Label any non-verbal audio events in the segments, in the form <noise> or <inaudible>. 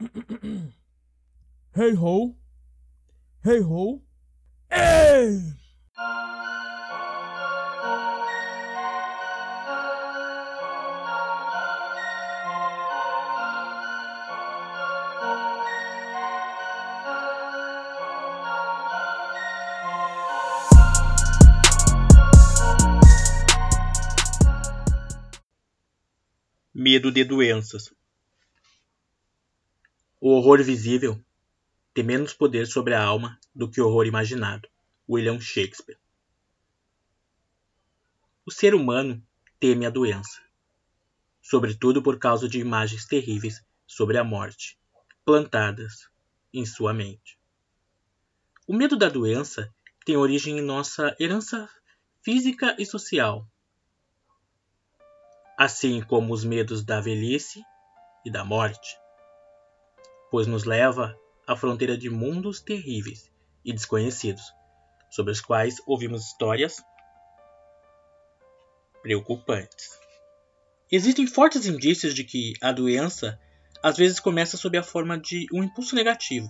<coughs> Hey ho! Hey ho! Ei! Medo de doenças. O horror visível tem menos poder sobre a alma do que o horror imaginado. William Shakespeare. O ser humano teme a doença, sobretudo por causa de imagens terríveis sobre a morte, plantadas em sua mente. O medo da doença tem origem em nossa herança física e social, assim como os medos da velhice e da morte, pois nos leva à fronteira de mundos terríveis e desconhecidos, sobre os quais ouvimos histórias preocupantes. Existem fortes indícios de que a doença às vezes começa sob a forma de um impulso negativo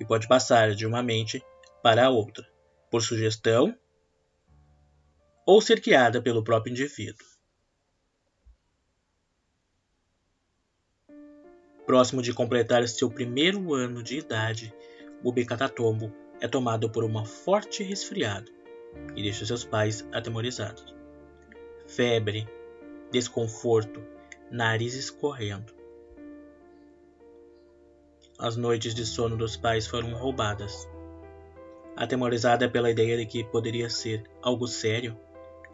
e pode passar de uma mente para a outra, por sugestão ou ser criada pelo próprio indivíduo. Próximo de completar seu primeiro ano de idade, o Catatombo é tomado por uma forte resfriado e deixa seus pais atemorizados. Febre, desconforto, nariz escorrendo. As noites de sono dos pais foram roubadas. Atemorizada pela ideia de que poderia ser algo sério,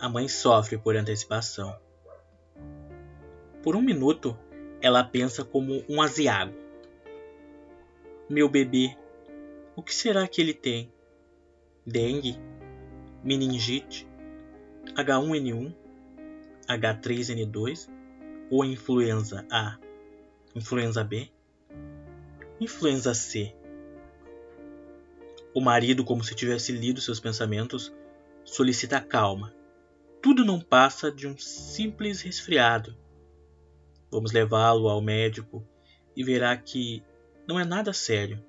a mãe sofre por antecipação. Por um minuto, ela pensa como um aziago. Meu bebê, o que será que ele tem? Dengue? Meningite? H1N1? H3N2? Ou influenza A? Influenza B? Influenza C? O marido, como se tivesse lido seus pensamentos, solicita calma. Tudo não passa de um simples resfriado Vamos levá-lo ao médico e verá que não é nada sério.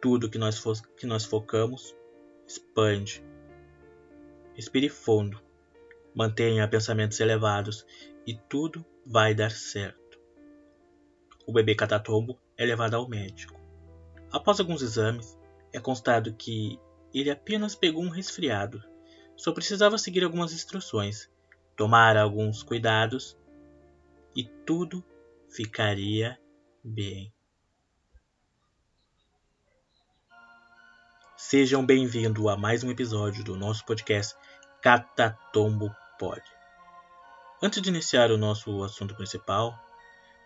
Tudo que nós, que nós focamos expande. Respire fundo. Mantenha pensamentos elevados e tudo vai dar certo. O bebê catatombo é levado ao médico. Após alguns exames, é constado que ele apenas pegou um resfriado. Só precisava seguir algumas instruções, tomar alguns cuidados e tudo ficaria bem. Sejam bem-vindos a mais um episódio do nosso podcast Catatombo Pod. Antes de iniciar o nosso assunto principal,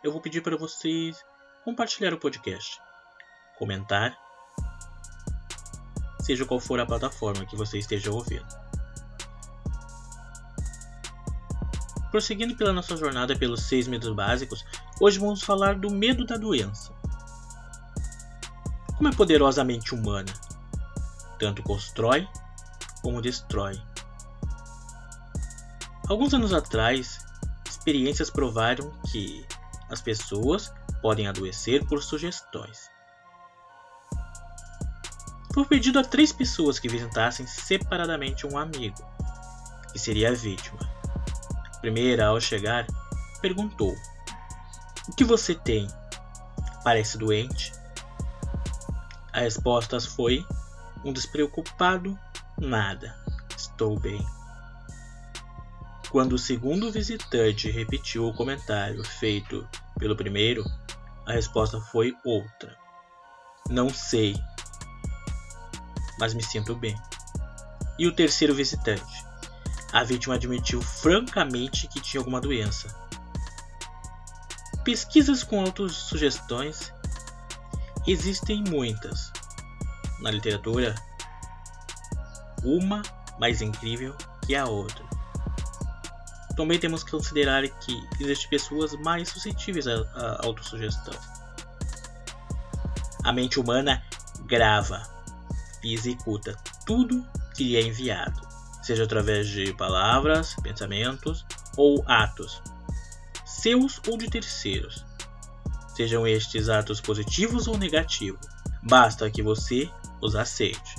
eu vou pedir para vocês compartilhar o podcast, comentar, seja qual for a plataforma que você esteja ouvindo. Prosseguindo pela nossa jornada pelos seis medos básicos, hoje vamos falar do medo da doença. Como é poderosa a mente humana? Tanto constrói como destrói. Alguns anos atrás, experiências provaram que as pessoas podem adoecer por sugestões. Foi pedido a três pessoas que visitassem separadamente um amigo, que seria a vítima primeira, ao chegar, perguntou: O que você tem? Parece doente? A resposta foi um despreocupado nada. Estou bem. Quando o segundo visitante repetiu o comentário feito pelo primeiro, a resposta foi outra. Não sei, mas me sinto bem. E o terceiro visitante? A vítima admitiu francamente que tinha alguma doença. Pesquisas com autossugestões existem muitas. Na literatura, uma mais incrível que a outra. Também temos que considerar que existem pessoas mais suscetíveis à autossugestão. A mente humana grava e executa tudo que lhe é enviado seja através de palavras, pensamentos ou atos, seus ou de terceiros, sejam estes atos positivos ou negativos. Basta que você os aceite.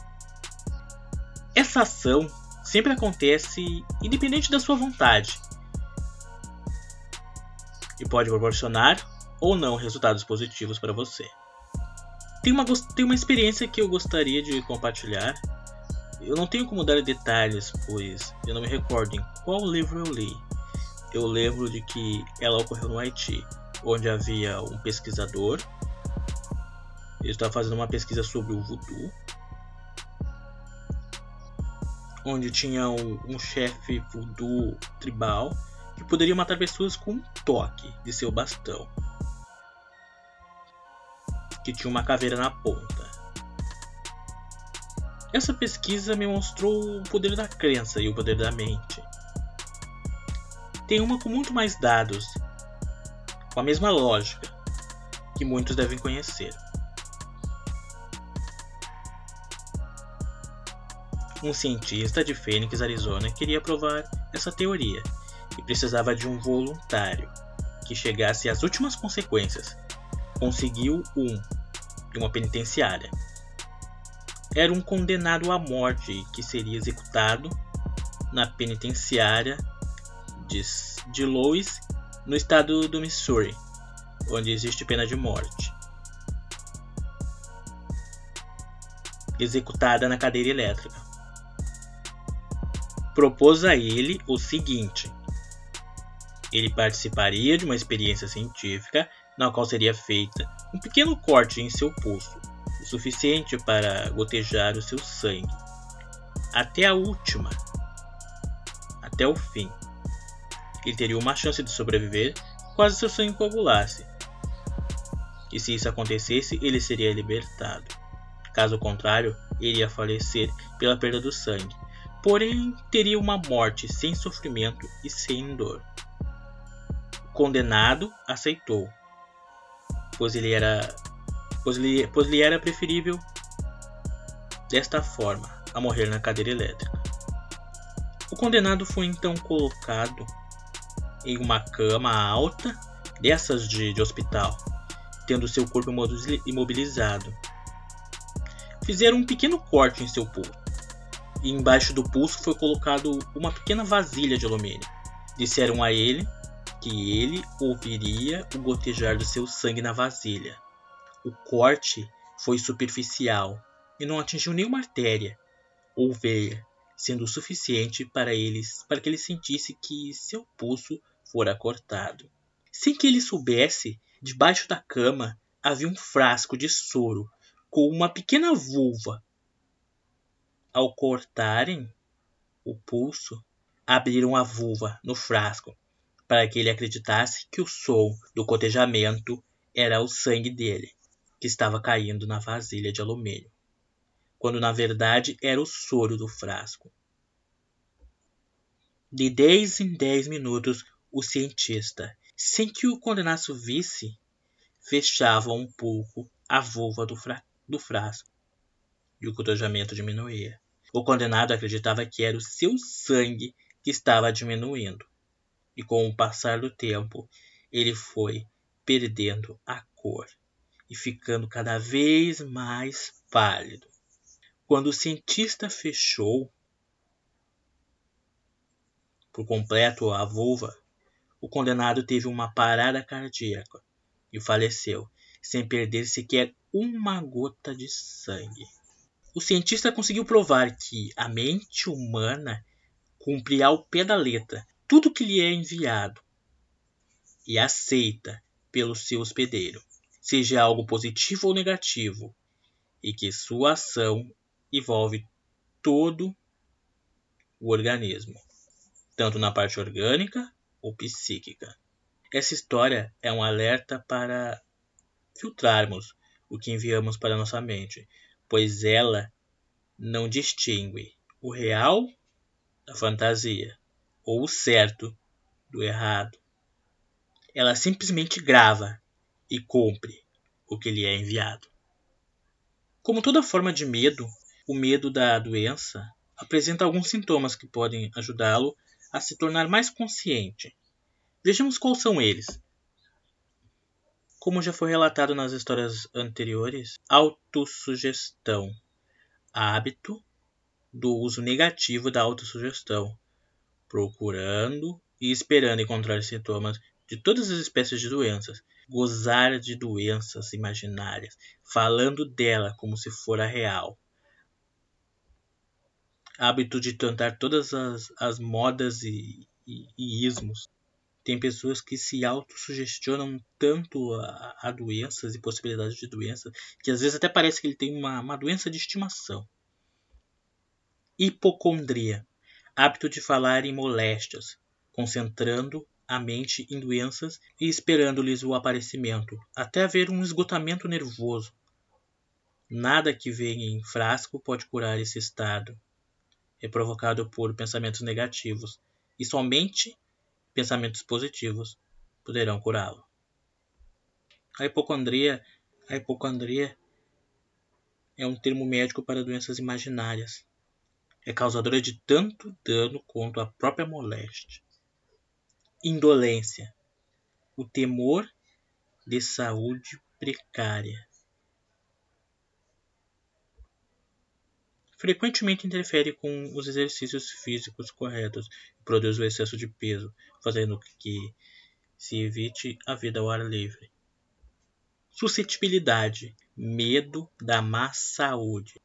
Essa ação sempre acontece independente da sua vontade e pode proporcionar ou não resultados positivos para você. Tem uma, tem uma experiência que eu gostaria de compartilhar. Eu não tenho como dar detalhes, pois eu não me recordo em qual livro eu li. Eu lembro de que ela ocorreu no Haiti, onde havia um pesquisador. Ele estava fazendo uma pesquisa sobre o voodoo onde tinha um, um chefe voodoo tribal que poderia matar pessoas com um toque de seu bastão, que tinha uma caveira na ponta. Essa pesquisa me mostrou o poder da crença e o poder da mente. Tem uma com muito mais dados, com a mesma lógica, que muitos devem conhecer. Um cientista de Phoenix, Arizona, queria provar essa teoria e precisava de um voluntário que chegasse às últimas consequências. Conseguiu um de uma penitenciária. Era um condenado à morte que seria executado na penitenciária de, de Louis, no estado do Missouri, onde existe pena de morte. Executada na cadeira elétrica. Propôs a ele o seguinte: ele participaria de uma experiência científica na qual seria feita um pequeno corte em seu pulso, suficiente para gotejar o seu sangue, até a última, até o fim. Ele teria uma chance de sobreviver quase seu sangue coagulasse. E se isso acontecesse, ele seria libertado. Caso contrário, ele ia falecer pela perda do sangue porém teria uma morte sem sofrimento e sem dor. O condenado aceitou, pois ele era, pois lhe, pois lhe era preferível desta forma a morrer na cadeira elétrica. O condenado foi então colocado em uma cama alta dessas de, de hospital, tendo seu corpo imobilizado. Fizeram um pequeno corte em seu pulso e embaixo do pulso foi colocado uma pequena vasilha de alumínio. Disseram a ele que ele ouviria o gotejar do seu sangue na vasilha. O corte foi superficial e não atingiu nenhuma artéria ou veia, sendo o suficiente para, eles, para que ele sentisse que seu pulso fora cortado. Sem que ele soubesse, debaixo da cama havia um frasco de soro com uma pequena vulva ao cortarem o pulso, abriram a vulva no frasco para que ele acreditasse que o som do cotejamento era o sangue dele, que estava caindo na vasilha de alumínio, quando na verdade era o soro do frasco. De dez em dez minutos, o cientista, sem que o condenado visse, fechava um pouco a vulva do, fra do frasco e o cotejamento diminuía. O condenado acreditava que era o seu sangue que estava diminuindo, e com o passar do tempo ele foi perdendo a cor e ficando cada vez mais pálido. Quando o cientista fechou por completo a vulva, o condenado teve uma parada cardíaca e faleceu, sem perder sequer uma gota de sangue. O cientista conseguiu provar que a mente humana cumpre ao pé da letra tudo que lhe é enviado e aceita pelo seu hospedeiro, seja algo positivo ou negativo, e que sua ação envolve todo o organismo, tanto na parte orgânica ou psíquica. Essa história é um alerta para filtrarmos o que enviamos para nossa mente, pois ela não distingue o real da fantasia ou o certo do errado. Ela simplesmente grava e cumpre o que lhe é enviado. Como toda forma de medo, o medo da doença apresenta alguns sintomas que podem ajudá-lo a se tornar mais consciente. Vejamos quais são eles. Como já foi relatado nas histórias anteriores, autossugestão, hábito do uso negativo da autossugestão, procurando e esperando encontrar sintomas de todas as espécies de doenças, gozar de doenças imaginárias, falando dela como se fora real. Hábito de tentar todas as, as modas e, e, e ismos. Tem pessoas que se autossugestionam tanto a, a, doenças e possibilidades de doenças que às vezes até parece que ele tem uma, uma doença de estimação. Hipocondria hábito de falar em moléstias, concentrando a mente em doenças e esperando-lhes o aparecimento, até haver um esgotamento nervoso. Nada que venha em frasco pode curar esse estado. É provocado por pensamentos negativos, e somente pensamentos positivos poderão curá-lo. A hipocondria, a hipocondria é um termo médico para doenças imaginárias. É causadora de tanto dano quanto a própria moléstia indolência, o temor de saúde precária. Frequentemente interfere com os exercícios físicos corretos e produz o excesso de peso, fazendo que se evite a vida ao ar livre. Suscetibilidade, medo da má saúde,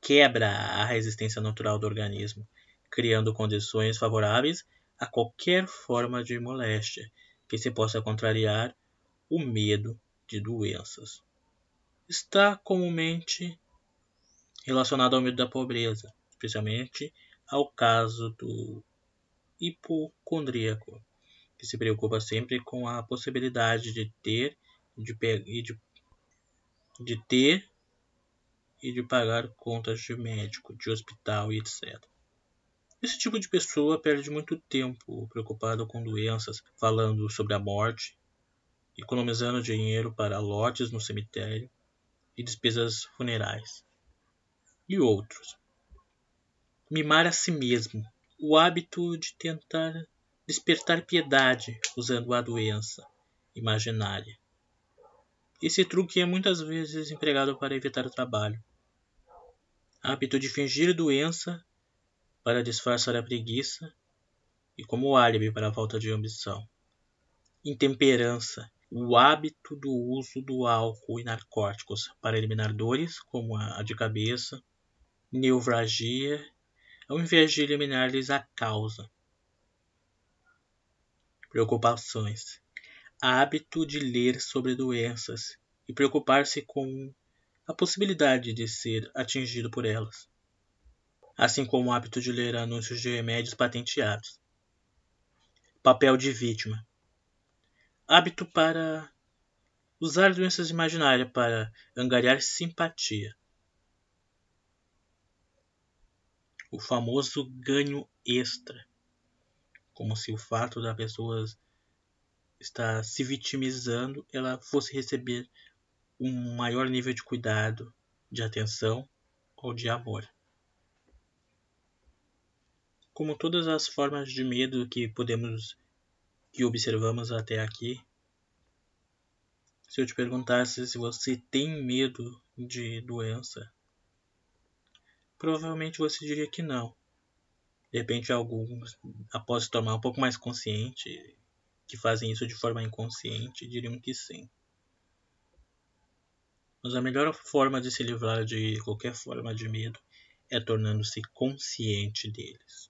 quebra a resistência natural do organismo, criando condições favoráveis a qualquer forma de moléstia que se possa contrariar o medo de doenças. Está comumente relacionado ao medo da pobreza, especialmente ao caso do hipocondríaco, que se preocupa sempre com a possibilidade de ter de, de, de ter e de pagar contas de médico, de hospital e etc. Esse tipo de pessoa perde muito tempo preocupado com doenças, falando sobre a morte, economizando dinheiro para lotes no cemitério e despesas funerais. E outros. Mimar a si mesmo, o hábito de tentar despertar piedade usando a doença imaginária. Esse truque é muitas vezes empregado para evitar o trabalho. Hábito de fingir doença para disfarçar a preguiça. E como álibi para a falta de ambição. Intemperança, o hábito do uso do álcool e narcóticos para eliminar dores, como a de cabeça, neuralgia, ao invés de eliminar-lhes a causa. Preocupações, hábito de ler sobre doenças e preocupar-se com a possibilidade de ser atingido por elas assim como o hábito de ler anúncios de remédios patenteados. Papel de vítima. Hábito para usar doenças imaginárias para angariar simpatia. O famoso ganho extra. Como se o fato da pessoa estar se vitimizando, ela fosse receber um maior nível de cuidado, de atenção ou de amor como todas as formas de medo que podemos que observamos até aqui, se eu te perguntasse se você tem medo de doença, provavelmente você diria que não. De repente, alguns, após se tornar um pouco mais consciente, que fazem isso de forma inconsciente, diriam que sim. Mas a melhor forma de se livrar de qualquer forma de medo é tornando-se consciente deles.